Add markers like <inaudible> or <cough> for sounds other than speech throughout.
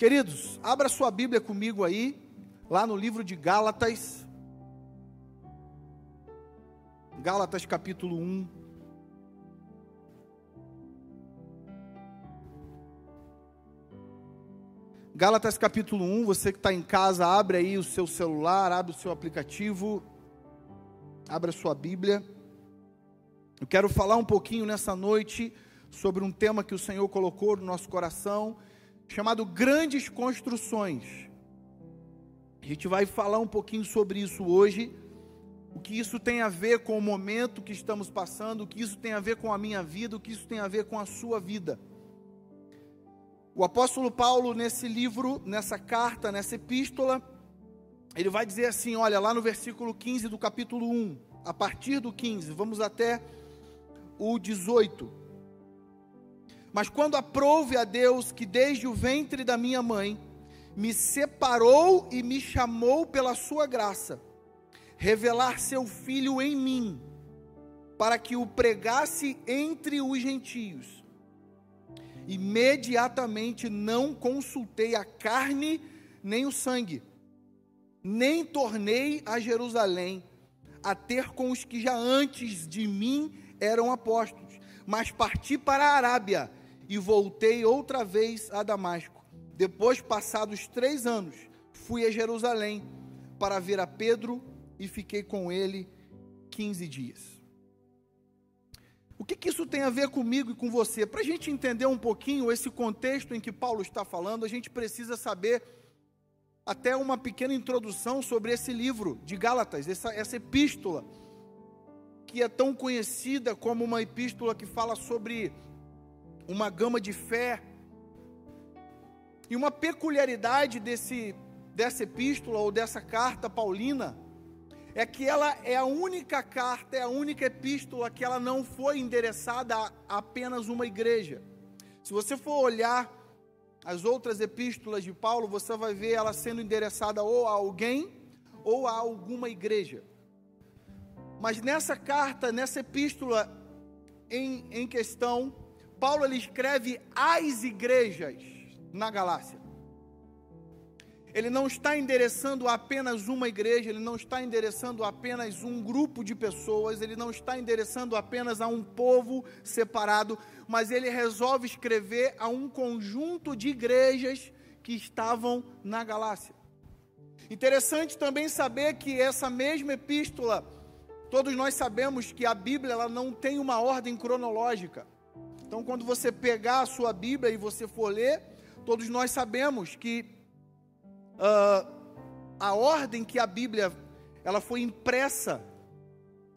Queridos, abra sua Bíblia comigo aí, lá no livro de Gálatas. Gálatas capítulo 1. Gálatas capítulo 1, você que está em casa, abre aí o seu celular, abre o seu aplicativo, abre a sua Bíblia. Eu quero falar um pouquinho nessa noite sobre um tema que o Senhor colocou no nosso coração chamado Grandes Construções. A gente vai falar um pouquinho sobre isso hoje, o que isso tem a ver com o momento que estamos passando, o que isso tem a ver com a minha vida, o que isso tem a ver com a sua vida. O apóstolo Paulo, nesse livro, nessa carta, nessa epístola, ele vai dizer assim: olha, lá no versículo 15 do capítulo 1, a partir do 15, vamos até o 18. Mas quando aprouve a Deus que desde o ventre da minha mãe me separou e me chamou pela sua graça, revelar seu filho em mim, para que o pregasse entre os gentios. Imediatamente não consultei a carne nem o sangue, nem tornei a Jerusalém a ter com os que já antes de mim eram apóstolos, mas parti para a Arábia e voltei outra vez a Damasco. Depois, passados três anos, fui a Jerusalém para ver a Pedro e fiquei com ele 15 dias. O que, que isso tem a ver comigo e com você? Para a gente entender um pouquinho esse contexto em que Paulo está falando, a gente precisa saber até uma pequena introdução sobre esse livro de Gálatas, essa, essa epístola, que é tão conhecida como uma epístola que fala sobre uma gama de fé. E uma peculiaridade desse, dessa epístola ou dessa carta paulina é que ela é a única carta, é a única epístola que ela não foi endereçada a apenas uma igreja. Se você for olhar as outras epístolas de Paulo, você vai ver ela sendo endereçada ou a alguém ou a alguma igreja. Mas nessa carta, nessa epístola em, em questão, Paulo ele escreve às igrejas na Galácia. Ele não está endereçando apenas uma igreja, ele não está endereçando apenas um grupo de pessoas, ele não está endereçando apenas a um povo separado, mas ele resolve escrever a um conjunto de igrejas que estavam na Galácia. Interessante também saber que essa mesma epístola, todos nós sabemos que a Bíblia ela não tem uma ordem cronológica. Então, quando você pegar a sua Bíblia e você for ler, todos nós sabemos que uh, a ordem que a Bíblia ela foi impressa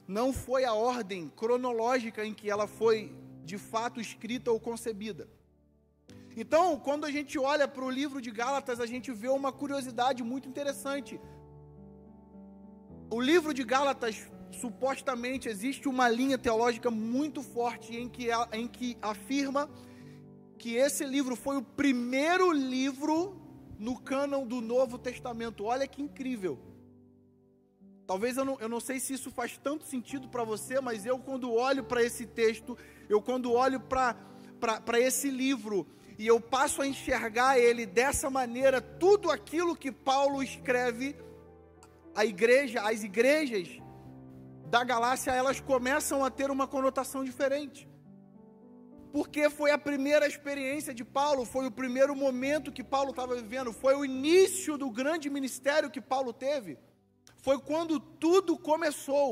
não foi a ordem cronológica em que ela foi de fato escrita ou concebida. Então, quando a gente olha para o livro de Gálatas, a gente vê uma curiosidade muito interessante. O livro de Gálatas supostamente existe uma linha teológica muito forte em que, em que afirma que esse livro foi o primeiro livro no cânon do Novo Testamento. Olha que incrível. Talvez eu não, eu não sei se isso faz tanto sentido para você, mas eu, quando olho para esse texto, eu, quando olho para esse livro, e eu passo a enxergar ele dessa maneira, tudo aquilo que Paulo escreve, a igreja, as igrejas da galáxia, elas começam a ter uma conotação diferente. Porque foi a primeira experiência de Paulo, foi o primeiro momento que Paulo estava vivendo, foi o início do grande ministério que Paulo teve. Foi quando tudo começou.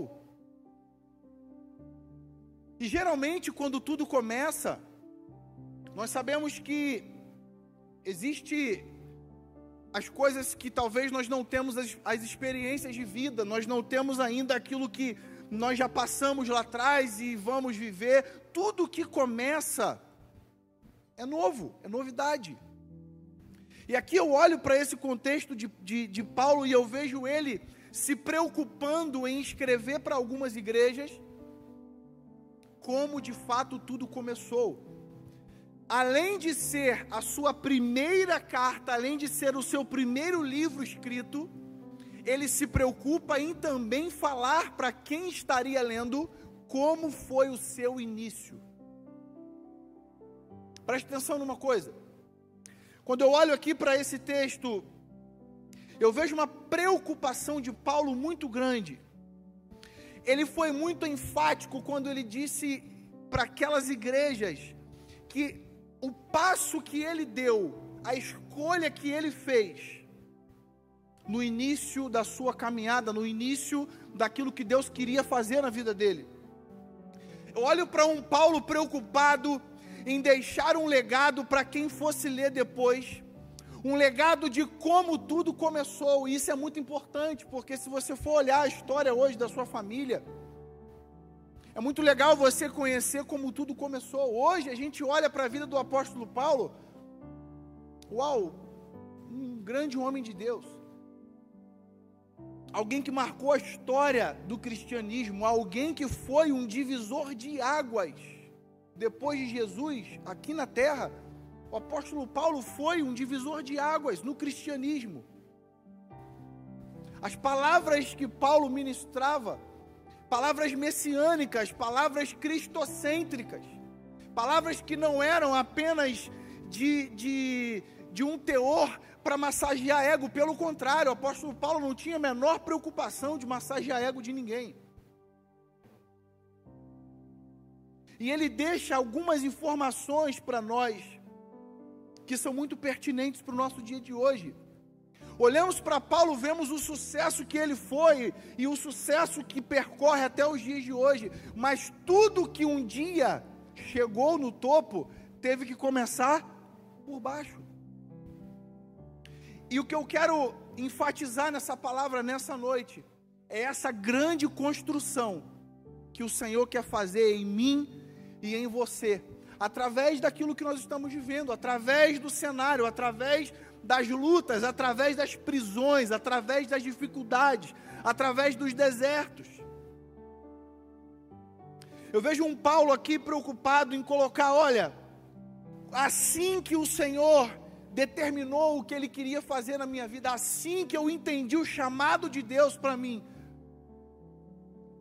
E geralmente, quando tudo começa, nós sabemos que existe as coisas que talvez nós não temos as, as experiências de vida, nós não temos ainda aquilo que nós já passamos lá atrás e vamos viver. Tudo que começa é novo, é novidade. E aqui eu olho para esse contexto de, de, de, Paulo e eu vejo ele se preocupando em escrever para algumas igrejas como de fato tudo começou. Além de ser a sua primeira carta, além de ser o seu primeiro livro escrito, ele se preocupa em também falar para quem estaria lendo como foi o seu início. Preste atenção numa coisa. Quando eu olho aqui para esse texto, eu vejo uma preocupação de Paulo muito grande. Ele foi muito enfático quando ele disse para aquelas igrejas que o passo que ele deu, a escolha que ele fez, no início da sua caminhada, no início daquilo que Deus queria fazer na vida dele. Eu olho para um Paulo preocupado em deixar um legado para quem fosse ler depois, um legado de como tudo começou, e isso é muito importante, porque se você for olhar a história hoje da sua família, é muito legal você conhecer como tudo começou. Hoje a gente olha para a vida do apóstolo Paulo, uau, um grande homem de Deus. Alguém que marcou a história do cristianismo, alguém que foi um divisor de águas depois de Jesus aqui na terra, o apóstolo Paulo foi um divisor de águas no cristianismo. As palavras que Paulo ministrava, palavras messiânicas, palavras cristocêntricas, palavras que não eram apenas de, de, de um teor para massagear ego, pelo contrário, o apóstolo Paulo não tinha a menor preocupação de massagear ego de ninguém. E ele deixa algumas informações para nós que são muito pertinentes para o nosso dia de hoje. Olhamos para Paulo, vemos o sucesso que ele foi e o sucesso que percorre até os dias de hoje, mas tudo que um dia chegou no topo teve que começar por baixo. E o que eu quero enfatizar nessa palavra nessa noite é essa grande construção que o Senhor quer fazer em mim e em você, através daquilo que nós estamos vivendo, através do cenário, através das lutas, através das prisões, através das dificuldades, através dos desertos. Eu vejo um Paulo aqui preocupado em colocar: olha, assim que o Senhor determinou o que ele queria fazer na minha vida, assim que eu entendi o chamado de Deus para mim,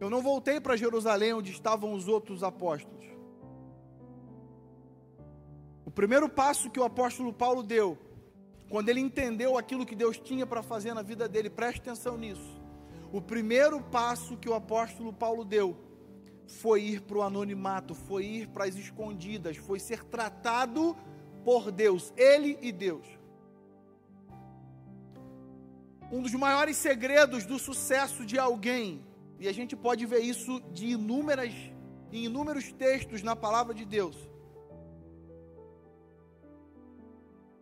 eu não voltei para Jerusalém onde estavam os outros apóstolos. O primeiro passo que o apóstolo Paulo deu, quando ele entendeu aquilo que Deus tinha para fazer na vida dele, preste atenção nisso. O primeiro passo que o apóstolo Paulo deu foi ir para o anonimato, foi ir para as escondidas, foi ser tratado por Deus, ele e Deus. Um dos maiores segredos do sucesso de alguém, e a gente pode ver isso de inúmeras, em inúmeros textos na palavra de Deus,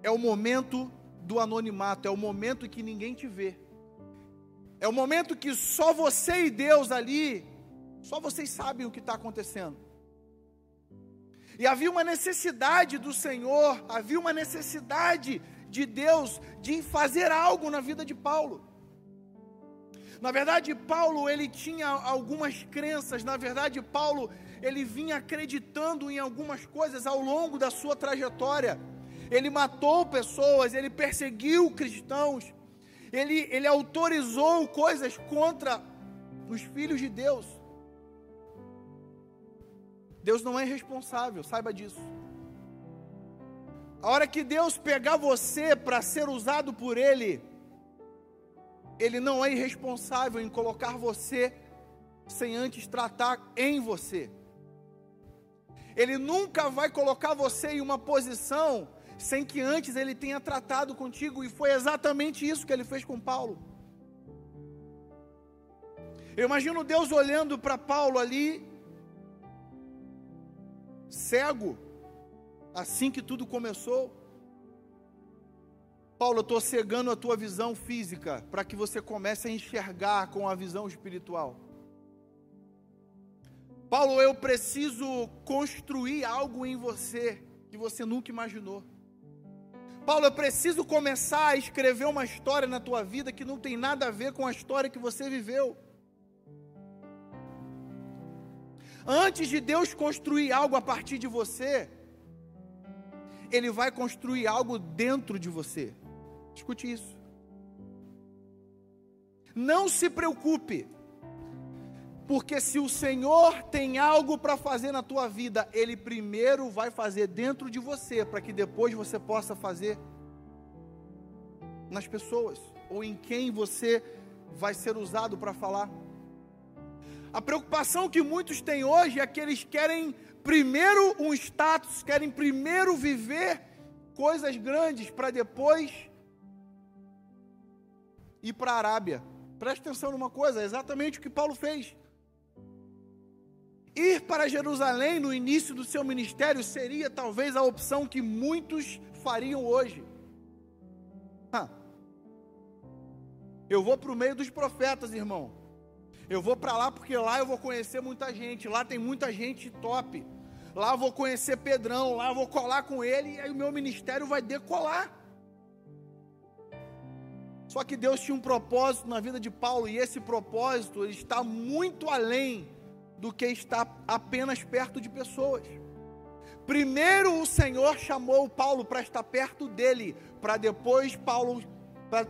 é o momento do anonimato, é o momento que ninguém te vê. É o momento que só você e Deus ali, só vocês sabem o que está acontecendo. E havia uma necessidade do Senhor, havia uma necessidade de Deus de fazer algo na vida de Paulo. Na verdade, Paulo ele tinha algumas crenças. Na verdade, Paulo ele vinha acreditando em algumas coisas ao longo da sua trajetória ele matou pessoas, ele perseguiu cristãos, ele, ele autorizou coisas contra os filhos de Deus. Deus não é irresponsável, saiba disso. A hora que Deus pegar você para ser usado por Ele, Ele não é irresponsável em colocar você sem antes tratar em você. Ele nunca vai colocar você em uma posição sem que antes ele tenha tratado contigo, e foi exatamente isso que ele fez com Paulo. Eu imagino Deus olhando para Paulo ali, cego, assim que tudo começou. Paulo, eu estou cegando a tua visão física para que você comece a enxergar com a visão espiritual. Paulo, eu preciso construir algo em você que você nunca imaginou. Paulo, eu preciso começar a escrever uma história na tua vida que não tem nada a ver com a história que você viveu. Antes de Deus construir algo a partir de você, Ele vai construir algo dentro de você. Escute isso. Não se preocupe, porque se o Senhor tem algo para fazer na tua vida, Ele primeiro vai fazer dentro de você, para que depois você possa fazer nas pessoas ou em quem você vai ser usado para falar. A preocupação que muitos têm hoje é que eles querem primeiro um status, querem primeiro viver coisas grandes para depois ir para a Arábia. Preste atenção numa coisa, é exatamente o que Paulo fez. Ir para Jerusalém no início do seu ministério seria talvez a opção que muitos fariam hoje. Ah, eu vou para o meio dos profetas, irmão. Eu vou para lá porque lá eu vou conhecer muita gente. Lá tem muita gente top. Lá eu vou conhecer Pedrão. Lá eu vou colar com ele e aí o meu ministério vai decolar. Só que Deus tinha um propósito na vida de Paulo e esse propósito está muito além do que estar apenas perto de pessoas. Primeiro o Senhor chamou Paulo para estar perto dele, para depois Paulo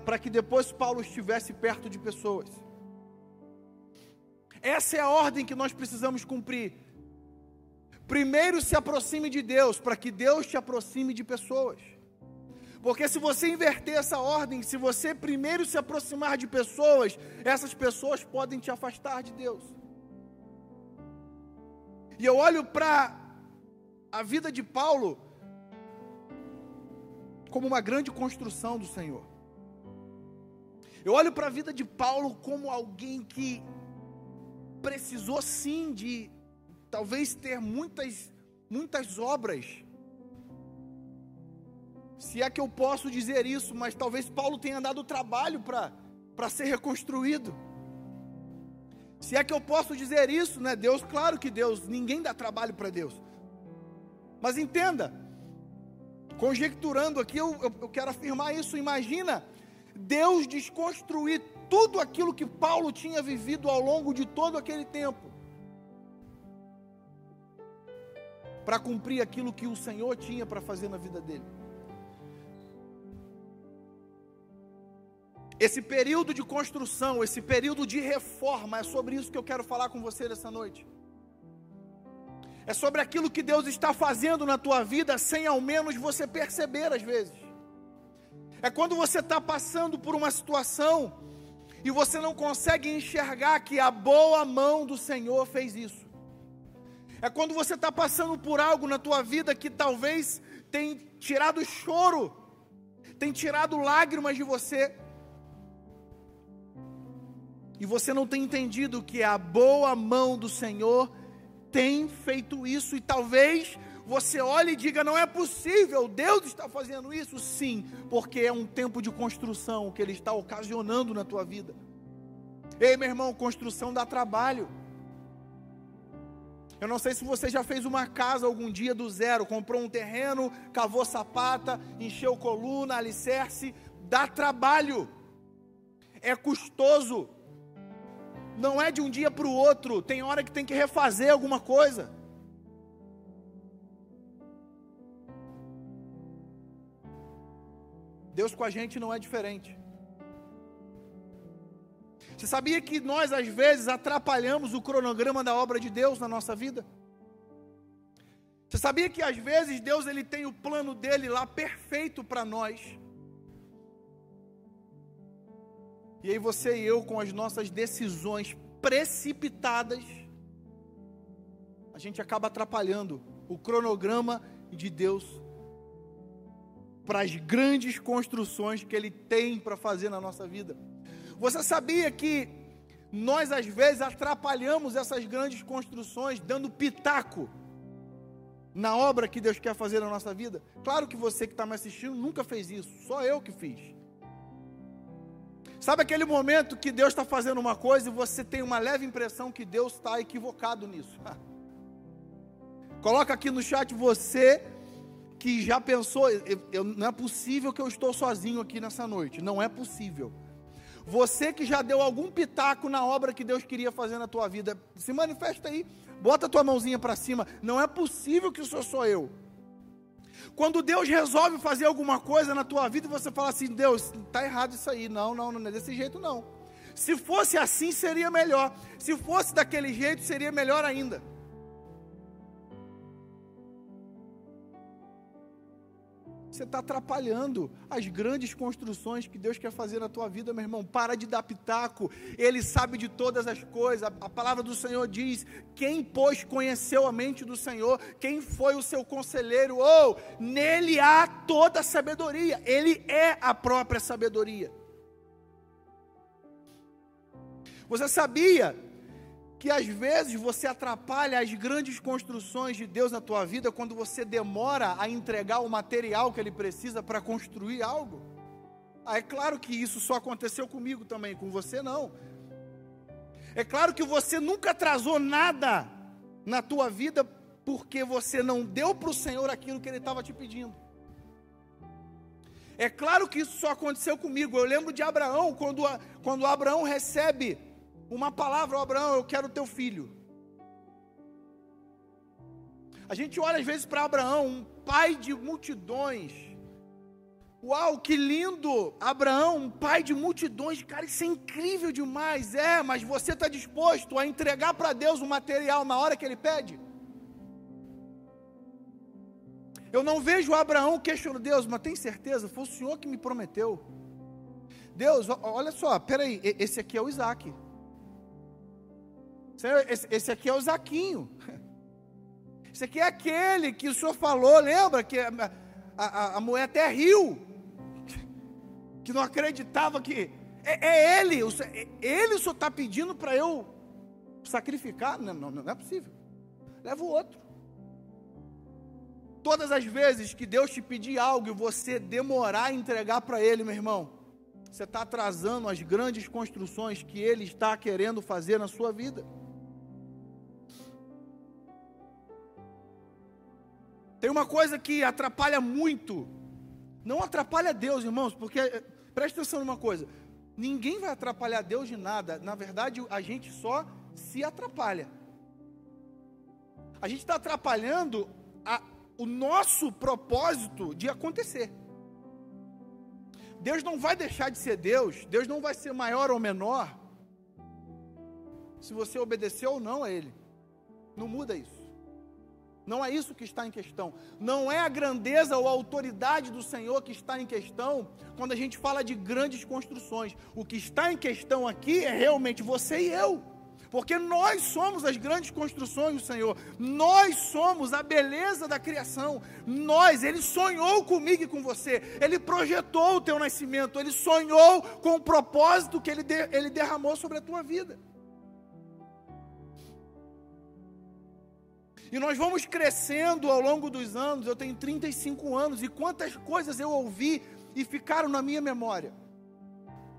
para que depois Paulo estivesse perto de pessoas. Essa é a ordem que nós precisamos cumprir. Primeiro se aproxime de Deus, para que Deus te aproxime de pessoas. Porque se você inverter essa ordem, se você primeiro se aproximar de pessoas, essas pessoas podem te afastar de Deus. E eu olho para a vida de Paulo como uma grande construção do Senhor. Eu olho para a vida de Paulo como alguém que precisou sim de talvez ter muitas muitas obras. Se é que eu posso dizer isso, mas talvez Paulo tenha dado trabalho para para ser reconstruído. Se é que eu posso dizer isso, né? Deus, claro que Deus, ninguém dá trabalho para Deus. Mas entenda, conjecturando aqui, eu, eu, eu quero afirmar isso. Imagina Deus desconstruir tudo aquilo que Paulo tinha vivido ao longo de todo aquele tempo, para cumprir aquilo que o Senhor tinha para fazer na vida dele. Esse período de construção, esse período de reforma, é sobre isso que eu quero falar com você nessa noite. É sobre aquilo que Deus está fazendo na tua vida sem ao menos você perceber às vezes. É quando você está passando por uma situação e você não consegue enxergar que a boa mão do Senhor fez isso. É quando você está passando por algo na tua vida que talvez tem tirado choro, tem tirado lágrimas de você, e você não tem entendido que a boa mão do Senhor tem feito isso, e talvez você olhe e diga: não é possível, Deus está fazendo isso? Sim, porque é um tempo de construção que Ele está ocasionando na tua vida. Ei, meu irmão, construção dá trabalho. Eu não sei se você já fez uma casa algum dia do zero, comprou um terreno, cavou sapata, encheu coluna, alicerce, dá trabalho, é custoso, não é de um dia para o outro, tem hora que tem que refazer alguma coisa. Deus com a gente não é diferente. Você sabia que nós, às vezes, atrapalhamos o cronograma da obra de Deus na nossa vida? Você sabia que, às vezes, Deus ele tem o plano dele lá perfeito para nós? E aí você e eu, com as nossas decisões precipitadas, a gente acaba atrapalhando o cronograma de Deus para as grandes construções que Ele tem para fazer na nossa vida. Você sabia que nós às vezes atrapalhamos essas grandes construções dando pitaco na obra que Deus quer fazer na nossa vida? Claro que você que está me assistindo nunca fez isso, só eu que fiz. Sabe aquele momento que Deus está fazendo uma coisa e você tem uma leve impressão que Deus está equivocado nisso? <laughs> Coloca aqui no chat você que já pensou, eu, eu, não é possível que eu estou sozinho aqui nessa noite, não é possível. Você que já deu algum pitaco na obra que Deus queria fazer na tua vida, se manifesta aí, bota a tua mãozinha para cima. Não é possível que isso sou eu. Quando Deus resolve fazer alguma coisa na tua vida você fala assim, Deus, está errado isso aí. Não, não, não é desse jeito não. Se fosse assim, seria melhor. Se fosse daquele jeito, seria melhor ainda. Você está atrapalhando as grandes construções que Deus quer fazer na tua vida, meu irmão. Para de dar pitaco. Ele sabe de todas as coisas. A palavra do Senhor diz: quem, pois, conheceu a mente do Senhor, quem foi o seu conselheiro, ou oh, nele há toda a sabedoria. Ele é a própria sabedoria. Você sabia que às vezes você atrapalha as grandes construções de Deus na tua vida quando você demora a entregar o material que ele precisa para construir algo. Ah, é claro que isso só aconteceu comigo também, com você não. É claro que você nunca atrasou nada na tua vida porque você não deu para o Senhor aquilo que Ele estava te pedindo. É claro que isso só aconteceu comigo. Eu lembro de Abraão, quando, quando Abraão recebe uma palavra, Abraão, eu quero teu filho. A gente olha às vezes para Abraão, um pai de multidões. Uau, que lindo! Abraão, um pai de multidões, cara, isso é incrível demais. É, mas você está disposto a entregar para Deus o material na hora que ele pede? Eu não vejo Abraão questionando Deus, mas tem certeza? Foi o Senhor que me prometeu. Deus, olha só, peraí, esse aqui é o Isaac. Esse, aqui é o Zaquinho. <laughs> Esse aqui é aquele que o senhor falou, lembra? Que a, a, a mulher até riu. <laughs> Que não acreditava que. É, é ele, o, ele o senhor está pedindo para eu sacrificar? Não, não, não é possível. Leva o outro. Todas as vezes que Deus te pedir algo e você demorar a entregar para Ele, meu irmão, você está atrasando as grandes construções que Ele está querendo fazer na sua vida. Tem uma coisa que atrapalha muito. Não atrapalha Deus, irmãos, porque eh, preste atenção numa coisa. Ninguém vai atrapalhar Deus de nada. Na verdade, a gente só se atrapalha. A gente está atrapalhando a, o nosso propósito de acontecer. Deus não vai deixar de ser Deus, Deus não vai ser maior ou menor, se você obedecer ou não a Ele. Não muda isso. Não é isso que está em questão. Não é a grandeza ou a autoridade do Senhor que está em questão quando a gente fala de grandes construções. O que está em questão aqui é realmente você e eu. Porque nós somos as grandes construções do Senhor. Nós somos a beleza da criação. Nós, Ele sonhou comigo e com você. Ele projetou o teu nascimento. Ele sonhou com o propósito que Ele, de, ele derramou sobre a tua vida. E nós vamos crescendo ao longo dos anos. Eu tenho 35 anos e quantas coisas eu ouvi e ficaram na minha memória.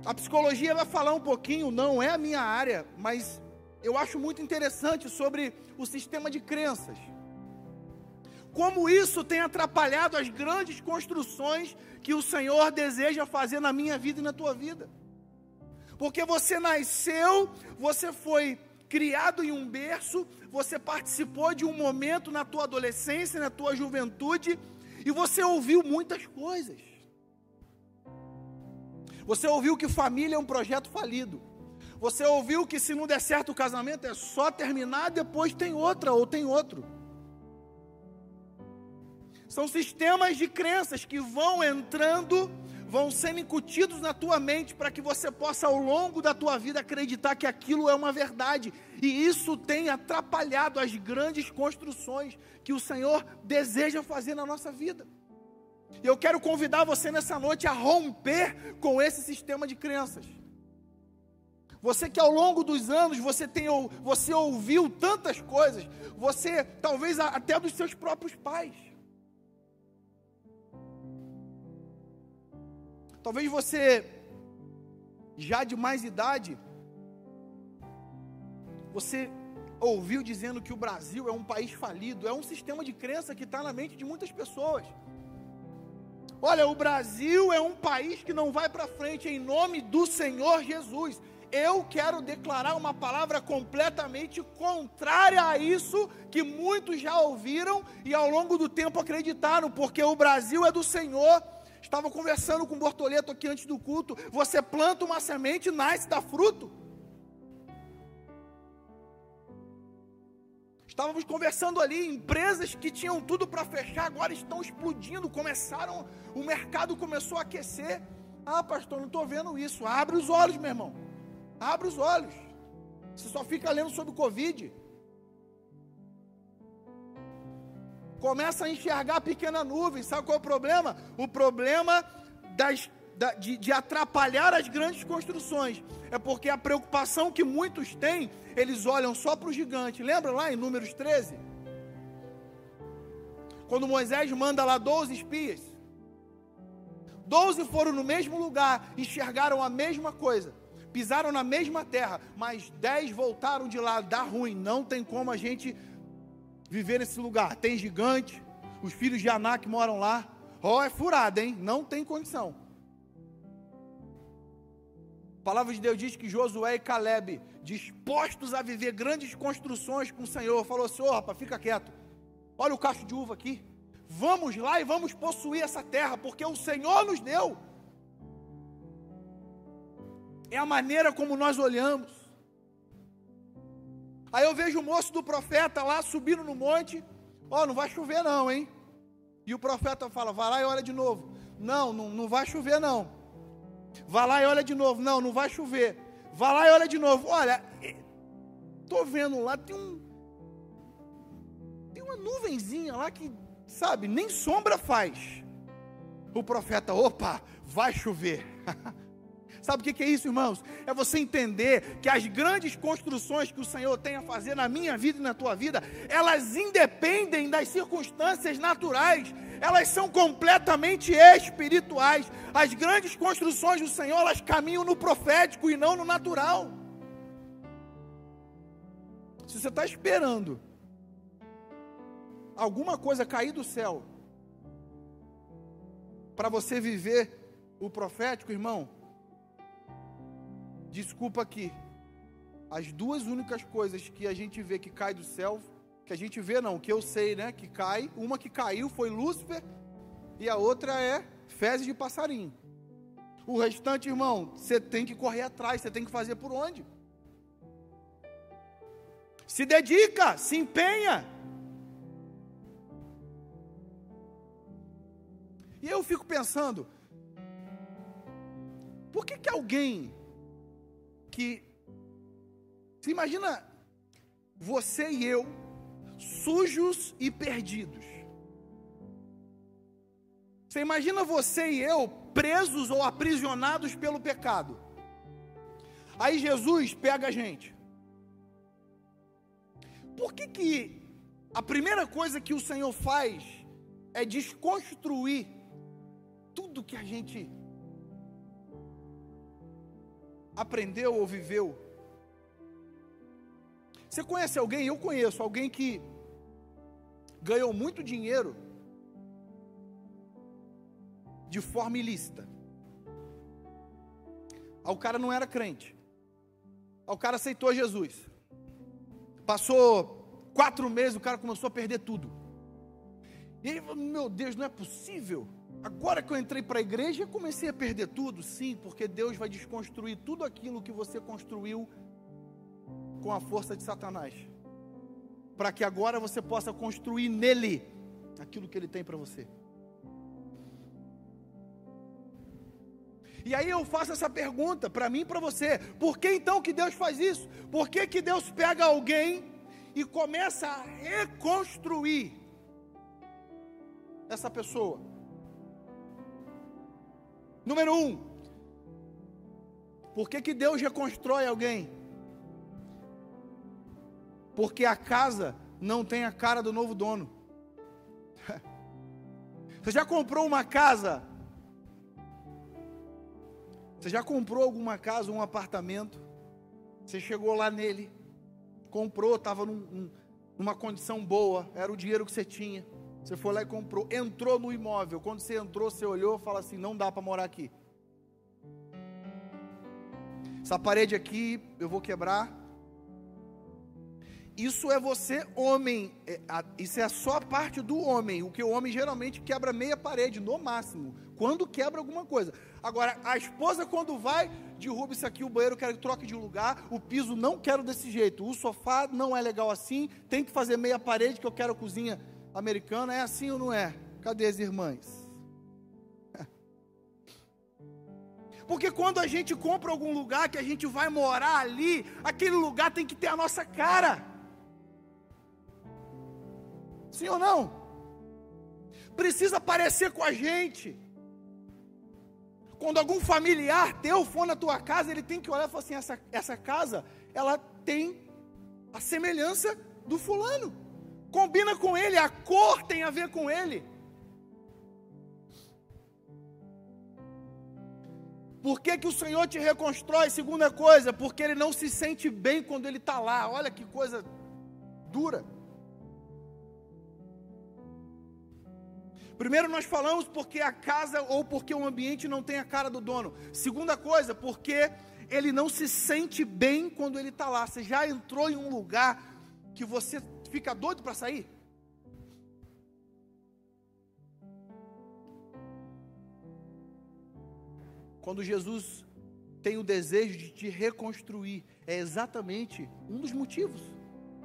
A psicologia vai falar um pouquinho, não é a minha área, mas eu acho muito interessante sobre o sistema de crenças. Como isso tem atrapalhado as grandes construções que o Senhor deseja fazer na minha vida e na tua vida. Porque você nasceu, você foi criado em um berço, você participou de um momento na tua adolescência, na tua juventude, e você ouviu muitas coisas. Você ouviu que família é um projeto falido. Você ouviu que se não der certo o casamento é só terminar, depois tem outra ou tem outro. São sistemas de crenças que vão entrando vão sendo incutidos na tua mente para que você possa, ao longo da tua vida, acreditar que aquilo é uma verdade. E isso tem atrapalhado as grandes construções que o Senhor deseja fazer na nossa vida. E eu quero convidar você nessa noite a romper com esse sistema de crenças. Você que ao longo dos anos você tem você ouviu tantas coisas, você talvez até dos seus próprios pais. Talvez você, já de mais idade, você ouviu dizendo que o Brasil é um país falido, é um sistema de crença que está na mente de muitas pessoas. Olha, o Brasil é um país que não vai para frente em nome do Senhor Jesus. Eu quero declarar uma palavra completamente contrária a isso que muitos já ouviram e ao longo do tempo acreditaram, porque o Brasil é do Senhor Estava conversando com o Bortoleto aqui antes do culto. Você planta uma semente, nasce, dá fruto. Estávamos conversando ali, empresas que tinham tudo para fechar, agora estão explodindo, começaram, o mercado começou a aquecer. Ah, pastor, não estou vendo isso. Abre os olhos, meu irmão. Abre os olhos. Você só fica lendo sobre o Covid. Começa a enxergar a pequena nuvem. Sabe qual é o problema? O problema das, da, de, de atrapalhar as grandes construções é porque a preocupação que muitos têm, eles olham só para o gigante. Lembra lá em Números 13? Quando Moisés manda lá 12 espias. Doze foram no mesmo lugar, enxergaram a mesma coisa, pisaram na mesma terra, mas dez voltaram de lá, dá ruim, não tem como a gente viver nesse lugar. Tem gigante, os filhos de Anak moram lá. Ó, oh, é furada, hein? Não tem condição. A palavra de Deus diz que Josué e Caleb, dispostos a viver grandes construções com o Senhor, falou assim: oh, rapaz, fica quieto. Olha o cacho de uva aqui. Vamos lá e vamos possuir essa terra, porque o Senhor nos deu. É a maneira como nós olhamos. Aí eu vejo o moço do profeta lá subindo no monte. Ó, oh, não vai chover não, hein? E o profeta fala: vai lá e olha de novo. Não, não, não vai chover não. Vai lá e olha de novo. Não, não vai chover. Vai lá e olha de novo. Olha, tô vendo lá, tem um. Tem uma nuvenzinha lá que sabe, nem sombra faz. O profeta, opa, vai chover. <laughs> Sabe o que é isso, irmãos? É você entender que as grandes construções que o Senhor tem a fazer na minha vida e na tua vida, elas independem das circunstâncias naturais, elas são completamente espirituais. As grandes construções do Senhor, elas caminham no profético e não no natural. Se você está esperando alguma coisa cair do céu para você viver o profético, irmão, desculpa aqui. As duas únicas coisas que a gente vê que cai do céu, que a gente vê não, que eu sei, né, que cai, uma que caiu foi Lúcifer e a outra é fezes de passarinho. O restante, irmão, você tem que correr atrás, você tem que fazer por onde? Se dedica, se empenha. E eu fico pensando, por que que alguém que se imagina você e eu sujos e perdidos. Você imagina você e eu presos ou aprisionados pelo pecado. Aí Jesus pega a gente. Por que que a primeira coisa que o Senhor faz é desconstruir tudo que a gente aprendeu ou viveu. Você conhece alguém? Eu conheço alguém que ganhou muito dinheiro de forma ilícita. o cara não era crente. o cara aceitou Jesus. Passou quatro meses, o cara começou a perder tudo. E ele falou: Meu Deus, não é possível. Agora que eu entrei para a igreja, comecei a perder tudo, sim, porque Deus vai desconstruir tudo aquilo que você construiu com a força de Satanás, para que agora você possa construir nele aquilo que ele tem para você. E aí eu faço essa pergunta para mim e para você: por que então que Deus faz isso? Por que, que Deus pega alguém e começa a reconstruir essa pessoa? Número um, por que, que Deus reconstrói alguém? Porque a casa não tem a cara do novo dono. <laughs> Você já comprou uma casa? Você já comprou alguma casa, um apartamento? Você chegou lá nele, comprou, estava num, numa condição boa, era o dinheiro que você tinha. Você foi lá e comprou, entrou no imóvel. Quando você entrou, você olhou e falou assim: não dá para morar aqui. Essa parede aqui eu vou quebrar. isso é você, homem. É, isso é só a parte do homem. O que o homem geralmente quebra meia parede, no máximo. Quando quebra alguma coisa. Agora, a esposa, quando vai, derruba isso aqui, o banheiro quero que troque de lugar, o piso não quero desse jeito, o sofá não é legal assim, tem que fazer meia parede, que eu quero a cozinha americana. É assim ou não é? Cadê as irmãs? <laughs> Porque quando a gente compra algum lugar que a gente vai morar ali, aquele lugar tem que ter a nossa cara. Sim ou não? Precisa parecer com a gente. Quando algum familiar teu for na tua casa, ele tem que olhar e falar assim: essa, essa casa, ela tem a semelhança do fulano. Combina com ele, a cor tem a ver com ele. Por que, que o Senhor te reconstrói? Segunda coisa, porque ele não se sente bem quando ele está lá. Olha que coisa dura. Primeiro nós falamos porque a casa ou porque o ambiente não tem a cara do dono. Segunda coisa, porque ele não se sente bem quando ele está lá. Você já entrou em um lugar que você fica doido para sair? Quando Jesus tem o desejo de te reconstruir, é exatamente um dos motivos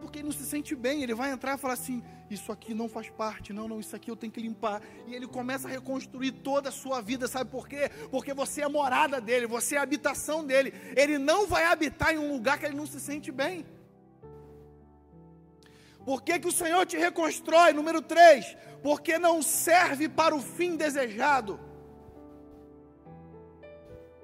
porque ele não se sente bem. Ele vai entrar e falar assim: Isso aqui não faz parte, não, não, isso aqui eu tenho que limpar. E ele começa a reconstruir toda a sua vida, sabe por quê? Porque você é morada dele, você é a habitação dele. Ele não vai habitar em um lugar que ele não se sente bem. Por que, que o Senhor te reconstrói? Número 3, porque não serve para o fim desejado.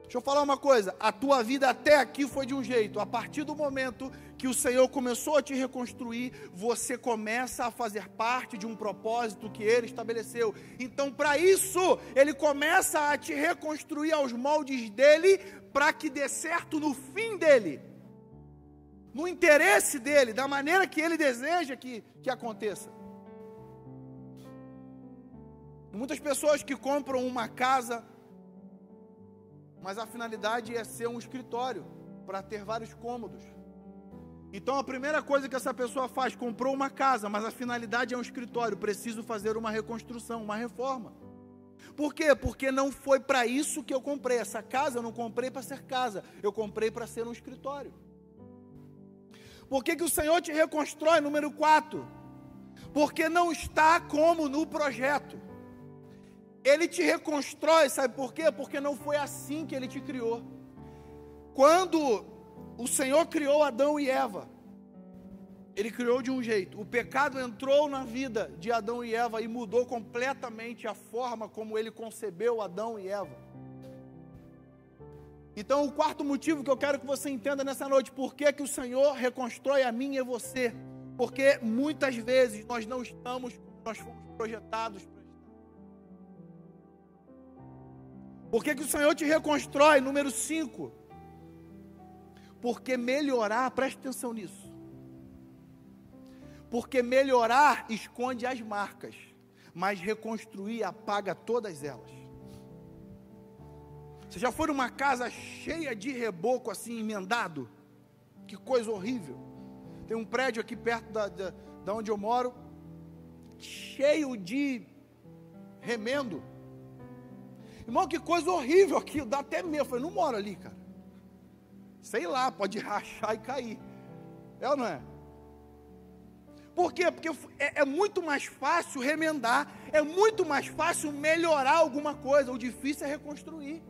Deixa eu falar uma coisa: a tua vida até aqui foi de um jeito, a partir do momento que o Senhor começou a te reconstruir, você começa a fazer parte de um propósito que Ele estabeleceu. Então, para isso, Ele começa a te reconstruir aos moldes dele, para que dê certo no fim dele, no interesse dele, da maneira que Ele deseja que, que aconteça. Muitas pessoas que compram uma casa mas a finalidade é ser um escritório para ter vários cômodos. Então a primeira coisa que essa pessoa faz, comprou uma casa, mas a finalidade é um escritório, preciso fazer uma reconstrução, uma reforma. Por quê? Porque não foi para isso que eu comprei. Essa casa eu não comprei para ser casa, eu comprei para ser um escritório. Por que, que o Senhor te reconstrói? Número 4. Porque não está como no projeto. Ele te reconstrói, sabe por quê? Porque não foi assim que ele te criou. Quando o Senhor criou Adão e Eva, ele criou de um jeito. O pecado entrou na vida de Adão e Eva e mudou completamente a forma como ele concebeu Adão e Eva. Então, o quarto motivo que eu quero que você entenda nessa noite, por que, que o Senhor reconstrói a mim e você? Porque muitas vezes nós não estamos como nós fomos projetados Por que, que o Senhor te reconstrói? Número 5. Porque melhorar, preste atenção nisso. Porque melhorar esconde as marcas, mas reconstruir apaga todas elas. Você já foi numa casa cheia de reboco assim, emendado? Que coisa horrível. Tem um prédio aqui perto da, da, da onde eu moro, cheio de remendo. Irmão, que coisa horrível aquilo, dá até medo. Eu falei, não mora ali, cara. Sei lá, pode <laughs> rachar e cair. É ou não é? Por quê? Porque é, é, muito mais fácil remendar, é muito mais fácil melhorar alguma coisa. O difícil é reconstruir.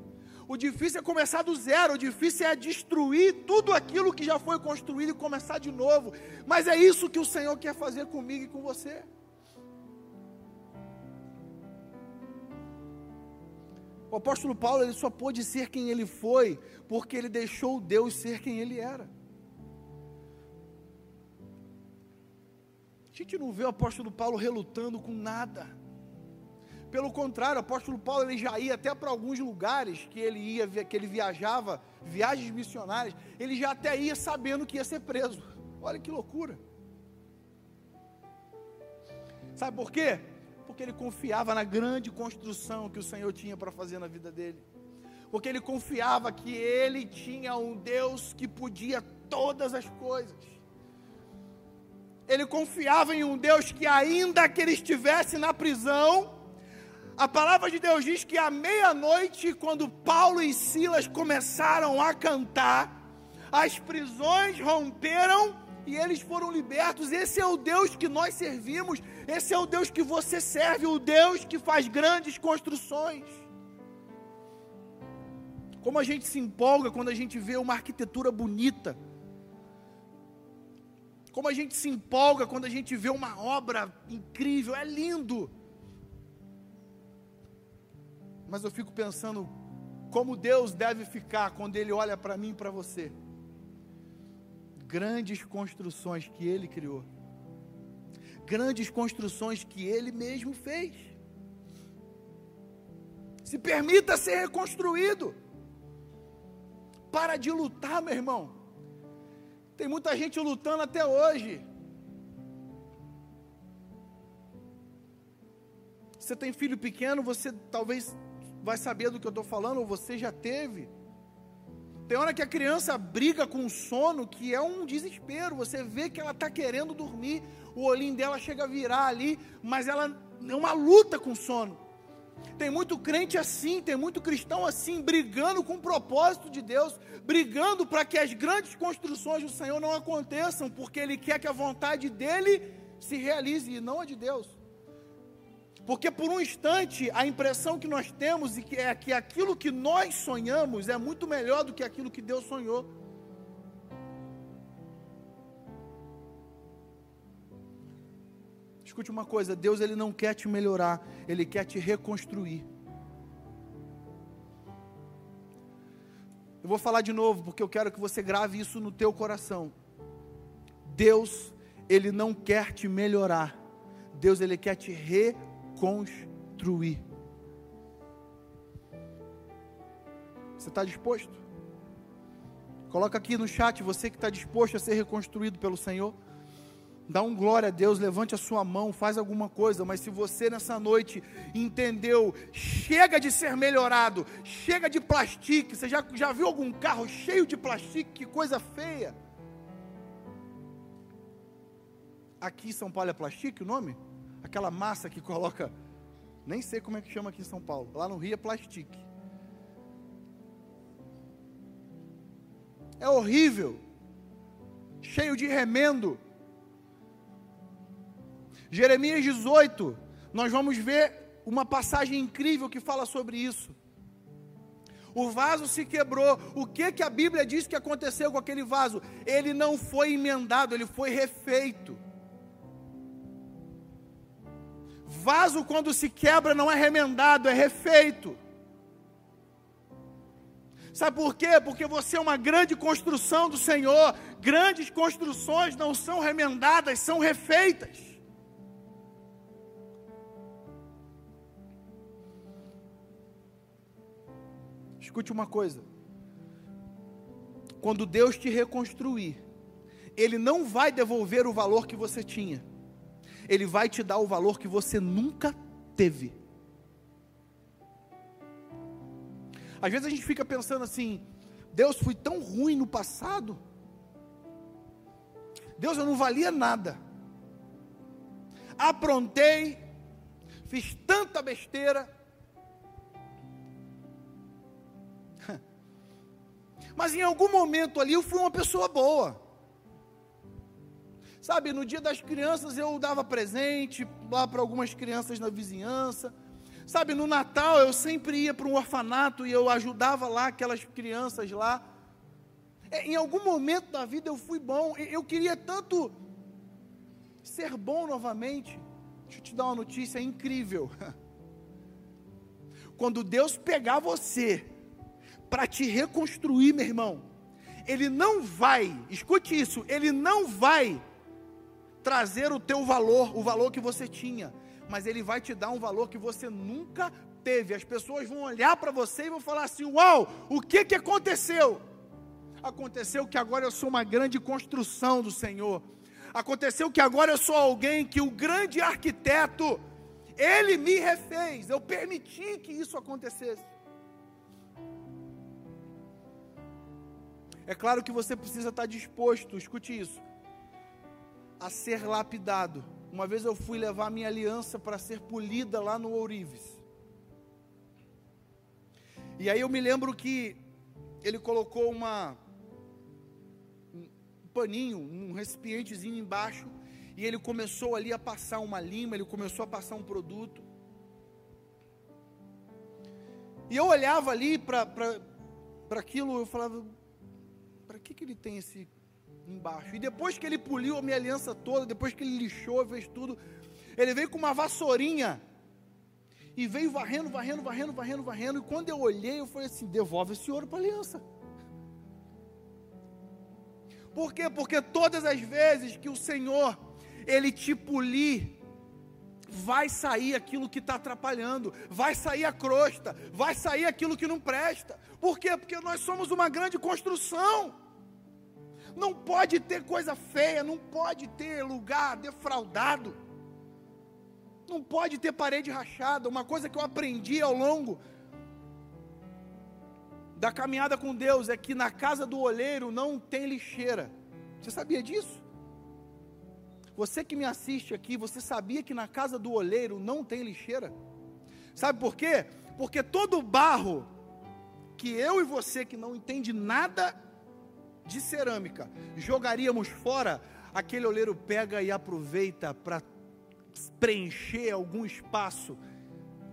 O difícil é começar do zero, o difícil é destruir tudo aquilo que já foi construído e começar de novo. Mas é isso que o Senhor quer fazer comigo e com você. O apóstolo Paulo ele só pôde ser quem ele foi porque ele deixou Deus ser quem ele era. A gente não vê o apóstolo Paulo relutando com nada. Pelo contrário, o apóstolo Paulo ele já ia até para alguns lugares que ele ia, que ele viajava, viagens missionárias, ele já até ia sabendo que ia ser preso. Olha que loucura. Sabe por quê? porque ele confiava na grande construção que o Senhor tinha para fazer na vida dele. Porque ele confiava que ele tinha um Deus que podia todas as coisas. ele confiava em um Deus que, ainda que ele estivesse na prisão, a palavra de Deus diz que à meia-noite, quando Paulo e Silas começaram a cantar, as prisões romperam e eles foram libertos. Esse é o Deus que nós servimos, esse é o Deus que você serve, o Deus que faz grandes construções. Como a gente se empolga quando a gente vê uma arquitetura bonita. Como a gente se empolga quando a gente vê uma obra incrível, é lindo. Mas eu fico pensando como Deus deve ficar quando Ele olha para mim e para você. Grandes construções que Ele criou, grandes construções que Ele mesmo fez. Se permita ser reconstruído. Para de lutar, meu irmão. Tem muita gente lutando até hoje. Você tem filho pequeno, você talvez vai saber do que eu estou falando, ou você já teve. Tem hora que a criança briga com sono, que é um desespero. Você vê que ela está querendo dormir, o olhinho dela chega a virar ali, mas ela é uma luta com sono. Tem muito crente assim, tem muito cristão assim, brigando com o propósito de Deus, brigando para que as grandes construções do Senhor não aconteçam, porque Ele quer que a vontade dele se realize e não a de Deus. Porque por um instante a impressão que nós temos é que aquilo que nós sonhamos é muito melhor do que aquilo que Deus sonhou. Escute uma coisa, Deus ele não quer te melhorar, ele quer te reconstruir. Eu vou falar de novo porque eu quero que você grave isso no teu coração. Deus, ele não quer te melhorar. Deus ele quer te reconstruir. Você está disposto? Coloca aqui no chat você que está disposto a ser reconstruído pelo Senhor dá um glória a Deus, levante a sua mão, faz alguma coisa, mas se você nessa noite entendeu, chega de ser melhorado, chega de plástico, você já, já viu algum carro cheio de plástico, que coisa feia? Aqui em São Paulo é plástico o nome? Aquela massa que coloca, nem sei como é que chama aqui em São Paulo, lá no Rio é plástico. É horrível, cheio de remendo, Jeremias 18, nós vamos ver uma passagem incrível que fala sobre isso. O vaso se quebrou. O que que a Bíblia diz que aconteceu com aquele vaso? Ele não foi emendado, ele foi refeito. Vaso quando se quebra não é remendado, é refeito. Sabe por quê? Porque você é uma grande construção do Senhor. Grandes construções não são remendadas, são refeitas. Escute uma coisa. Quando Deus te reconstruir, Ele não vai devolver o valor que você tinha, Ele vai te dar o valor que você nunca teve. Às vezes a gente fica pensando assim: Deus, fui tão ruim no passado. Deus, eu não valia nada. Aprontei, fiz tanta besteira. <laughs> Mas em algum momento ali eu fui uma pessoa boa. Sabe, no dia das crianças eu dava presente lá para algumas crianças na vizinhança. Sabe, no Natal eu sempre ia para um orfanato e eu ajudava lá aquelas crianças lá. É, em algum momento da vida eu fui bom. Eu queria tanto ser bom novamente. Deixa eu te dar uma notícia incrível. <laughs> Quando Deus pegar você para te reconstruir, meu irmão. Ele não vai, escute isso, ele não vai trazer o teu valor, o valor que você tinha, mas ele vai te dar um valor que você nunca teve. As pessoas vão olhar para você e vão falar assim: "Uau, o que que aconteceu?" Aconteceu que agora eu sou uma grande construção do Senhor. Aconteceu que agora eu sou alguém que o grande arquiteto ele me refez. Eu permiti que isso acontecesse. É claro que você precisa estar disposto, escute isso. A ser lapidado. Uma vez eu fui levar minha aliança para ser polida lá no Ourives. E aí eu me lembro que ele colocou uma um paninho, um recipientezinho embaixo, e ele começou ali a passar uma lima, ele começou a passar um produto. E eu olhava ali para aquilo, eu falava, para que, que ele tem esse embaixo? E depois que ele poliu a minha aliança toda, depois que ele lixou, fez tudo, ele veio com uma vassourinha e veio varrendo, varrendo, varrendo, varrendo, varrendo. E quando eu olhei, eu falei assim: devolve esse ouro para a aliança. Por quê? Porque todas as vezes que o Senhor, Ele te polir, vai sair aquilo que está atrapalhando, vai sair a crosta, vai sair aquilo que não presta. Por quê? Porque nós somos uma grande construção. Não pode ter coisa feia, não pode ter lugar defraudado, não pode ter parede rachada. Uma coisa que eu aprendi ao longo da caminhada com Deus é que na casa do olheiro não tem lixeira. Você sabia disso? Você que me assiste aqui, você sabia que na casa do olheiro não tem lixeira? Sabe por quê? Porque todo barro que eu e você que não entende nada de cerâmica jogaríamos fora, aquele oleiro pega e aproveita para preencher algum espaço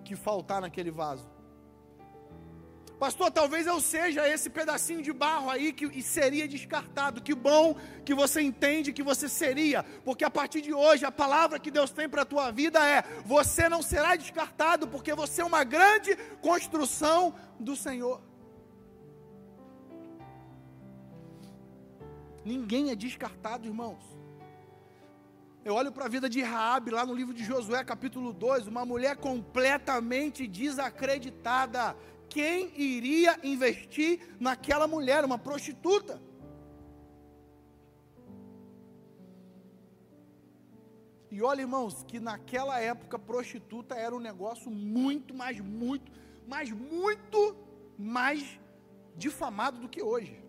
que faltar naquele vaso. Pastor, talvez eu seja esse pedacinho de barro aí que seria descartado. Que bom que você entende que você seria, porque a partir de hoje a palavra que Deus tem para a tua vida é: você não será descartado, porque você é uma grande construção do Senhor. Ninguém é descartado, irmãos. Eu olho para a vida de Raabe lá no livro de Josué, capítulo 2, uma mulher completamente desacreditada. Quem iria investir naquela mulher, uma prostituta? E olha, irmãos, que naquela época prostituta era um negócio muito, mais muito, mas muito mais difamado do que hoje.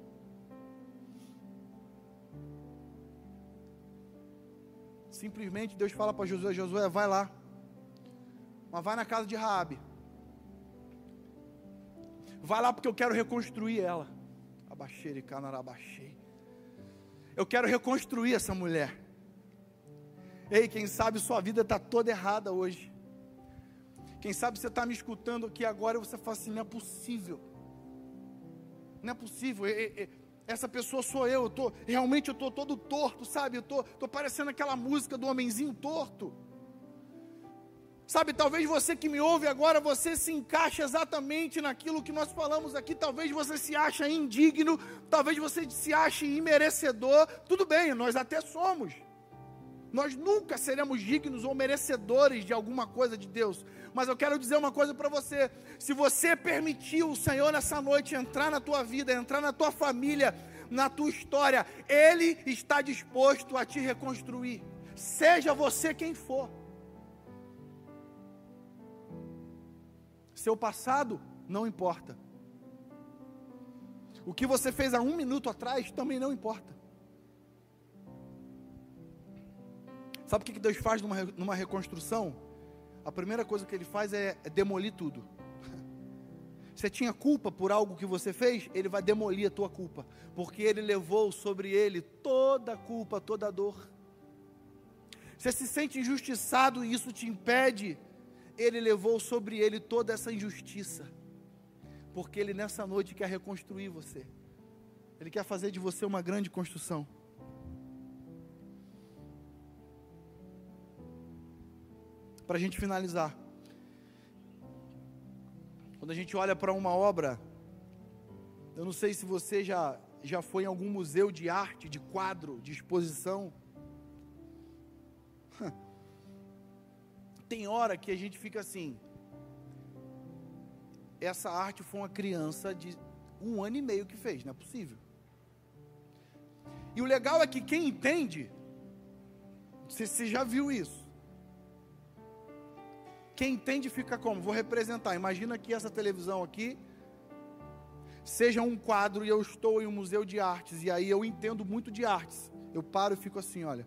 Simplesmente Deus fala para Josué: Josué, vai lá. Mas vai na casa de Raabe. Vai lá porque eu quero reconstruir ela. Abaixei e canarabaixei. Eu quero reconstruir essa mulher. Ei, quem sabe sua vida está toda errada hoje. Quem sabe você está me escutando aqui agora e você fala assim: não é possível. Não é possível essa pessoa sou eu, eu tô, realmente eu estou todo torto, sabe? Eu estou tô, tô parecendo aquela música do homenzinho torto. Sabe, talvez você que me ouve agora, você se encaixa exatamente naquilo que nós falamos aqui. Talvez você se ache indigno, talvez você se ache imerecedor. Tudo bem, nós até somos. Nós nunca seremos dignos ou merecedores de alguma coisa de Deus. Mas eu quero dizer uma coisa para você: se você permitiu o Senhor nessa noite entrar na tua vida, entrar na tua família, na tua história, Ele está disposto a te reconstruir. Seja você quem for. Seu passado não importa. O que você fez há um minuto atrás também não importa. Sabe o que Deus faz numa, numa reconstrução? a primeira coisa que ele faz é, é demolir tudo. <laughs> Você tinha culpa por algo que você fez, ele vai demolir a tua culpa, porque ele levou sobre ele toda a culpa, toda a dor. Você se sente injustiçado e isso te impede, ele levou sobre ele toda essa injustiça, porque ele nessa noite quer reconstruir você, ele quer fazer de você uma grande construção. Para a gente finalizar. Quando a gente olha para uma obra, eu não sei se você já, já foi em algum museu de arte, de quadro, de exposição. <laughs> Tem hora que a gente fica assim. Essa arte foi uma criança de um ano e meio que fez, não é possível. E o legal é que quem entende, você, você já viu isso. Quem entende fica como? Vou representar. Imagina que essa televisão aqui seja um quadro e eu estou em um museu de artes e aí eu entendo muito de artes. Eu paro e fico assim, olha.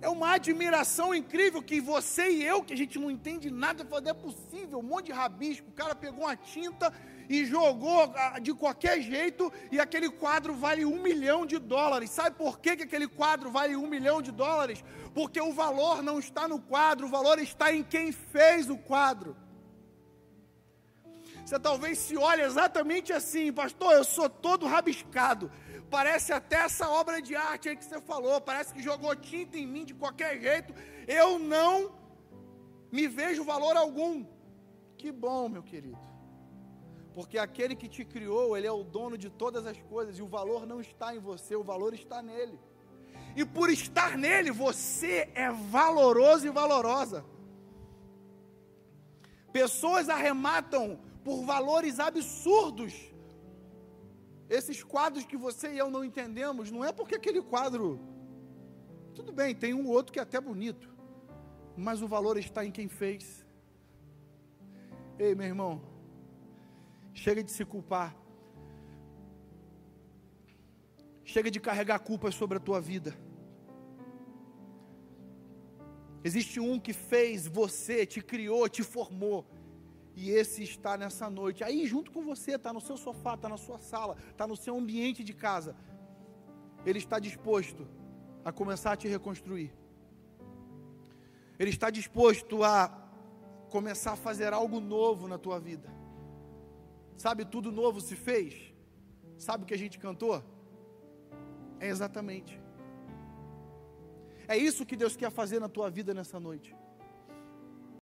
É uma admiração incrível que você e eu, que a gente não entende nada, não é possível, um monte de rabisco, o cara pegou uma tinta e jogou ah, de qualquer jeito e aquele quadro vale um milhão de dólares. Sabe por que, que aquele quadro vale um milhão de dólares? Porque o valor não está no quadro, o valor está em quem fez o quadro. Você talvez se olhe exatamente assim, pastor, eu sou todo rabiscado. Parece até essa obra de arte aí que você falou, parece que jogou tinta em mim de qualquer jeito. Eu não me vejo valor algum. Que bom, meu querido. Porque aquele que te criou, ele é o dono de todas as coisas e o valor não está em você, o valor está nele. E por estar nele, você é valoroso e valorosa. Pessoas arrematam por valores absurdos esses quadros que você e eu não entendemos, não é porque aquele quadro. Tudo bem, tem um outro que é até bonito, mas o valor está em quem fez. Ei, meu irmão, chega de se culpar. Chega de carregar culpas sobre a tua vida. Existe um que fez você, te criou, te formou e esse está nessa noite, aí junto com você, está no seu sofá, está na sua sala, está no seu ambiente de casa. Ele está disposto a começar a te reconstruir. Ele está disposto a começar a fazer algo novo na tua vida. Sabe, tudo novo se fez? Sabe o que a gente cantou? É exatamente. É isso que Deus quer fazer na tua vida nessa noite.